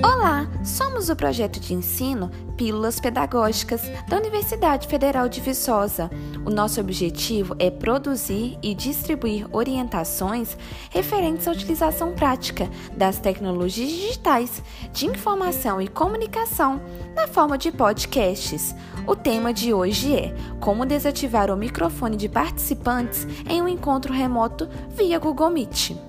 Olá, somos o projeto de ensino Pílulas Pedagógicas da Universidade Federal de Viçosa. O nosso objetivo é produzir e distribuir orientações referentes à utilização prática das tecnologias digitais de informação e comunicação na forma de podcasts. O tema de hoje é como desativar o microfone de participantes em um encontro remoto via Google Meet.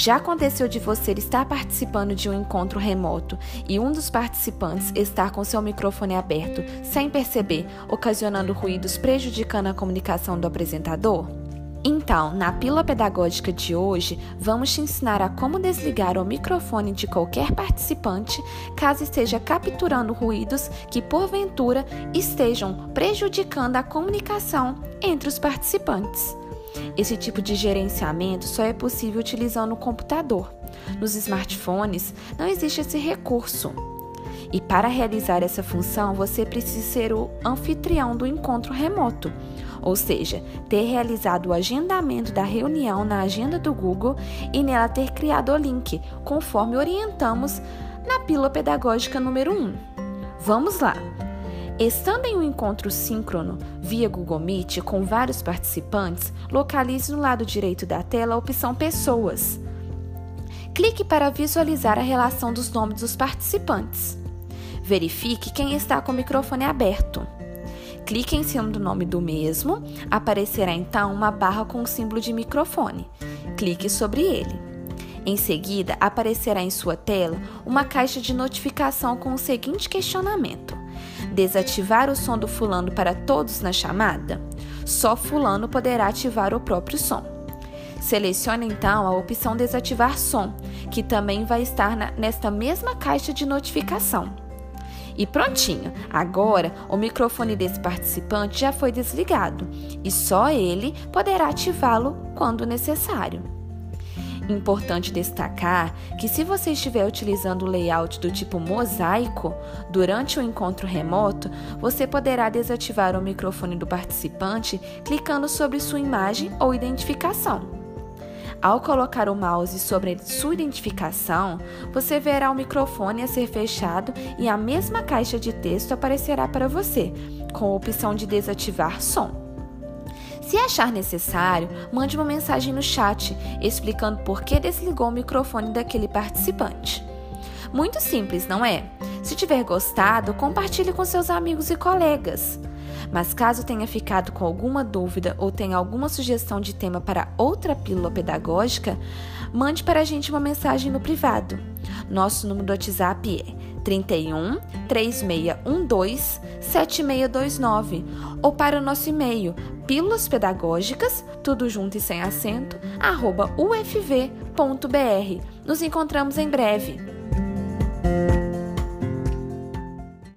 Já aconteceu de você estar participando de um encontro remoto e um dos participantes estar com seu microfone aberto sem perceber, ocasionando ruídos prejudicando a comunicação do apresentador? Então, na pílula pedagógica de hoje, vamos te ensinar a como desligar o microfone de qualquer participante caso esteja capturando ruídos que porventura estejam prejudicando a comunicação entre os participantes. Esse tipo de gerenciamento só é possível utilizando o computador. Nos smartphones não existe esse recurso. E para realizar essa função, você precisa ser o anfitrião do encontro remoto, ou seja, ter realizado o agendamento da reunião na agenda do Google e nela ter criado o link, conforme orientamos na pílula pedagógica número 1. Vamos lá! Estando em um encontro síncrono via Google Meet com vários participantes, localize no lado direito da tela a opção Pessoas. Clique para visualizar a relação dos nomes dos participantes. Verifique quem está com o microfone aberto. Clique em cima do nome do mesmo, aparecerá então uma barra com o símbolo de microfone. Clique sobre ele. Em seguida, aparecerá em sua tela uma caixa de notificação com o seguinte questionamento: Desativar o som do fulano para todos na chamada? Só fulano poderá ativar o próprio som. Selecione então a opção Desativar som, que também vai estar na, nesta mesma caixa de notificação. E prontinho! Agora o microfone desse participante já foi desligado e só ele poderá ativá-lo quando necessário. Importante destacar que se você estiver utilizando o layout do tipo mosaico durante o encontro remoto, você poderá desativar o microfone do participante clicando sobre sua imagem ou identificação. Ao colocar o mouse sobre sua identificação, você verá o microfone a ser fechado e a mesma caixa de texto aparecerá para você, com a opção de desativar som. Se achar necessário, mande uma mensagem no chat explicando por que desligou o microfone daquele participante. Muito simples, não é? Se tiver gostado, compartilhe com seus amigos e colegas. Mas caso tenha ficado com alguma dúvida ou tenha alguma sugestão de tema para outra pílula pedagógica, mande para a gente uma mensagem no privado. Nosso número do WhatsApp é 31 3612 7629 ou para o nosso e-mail pílulas pedagógicas, tudo junto e sem acento, arroba ufv.br. Nos encontramos em breve.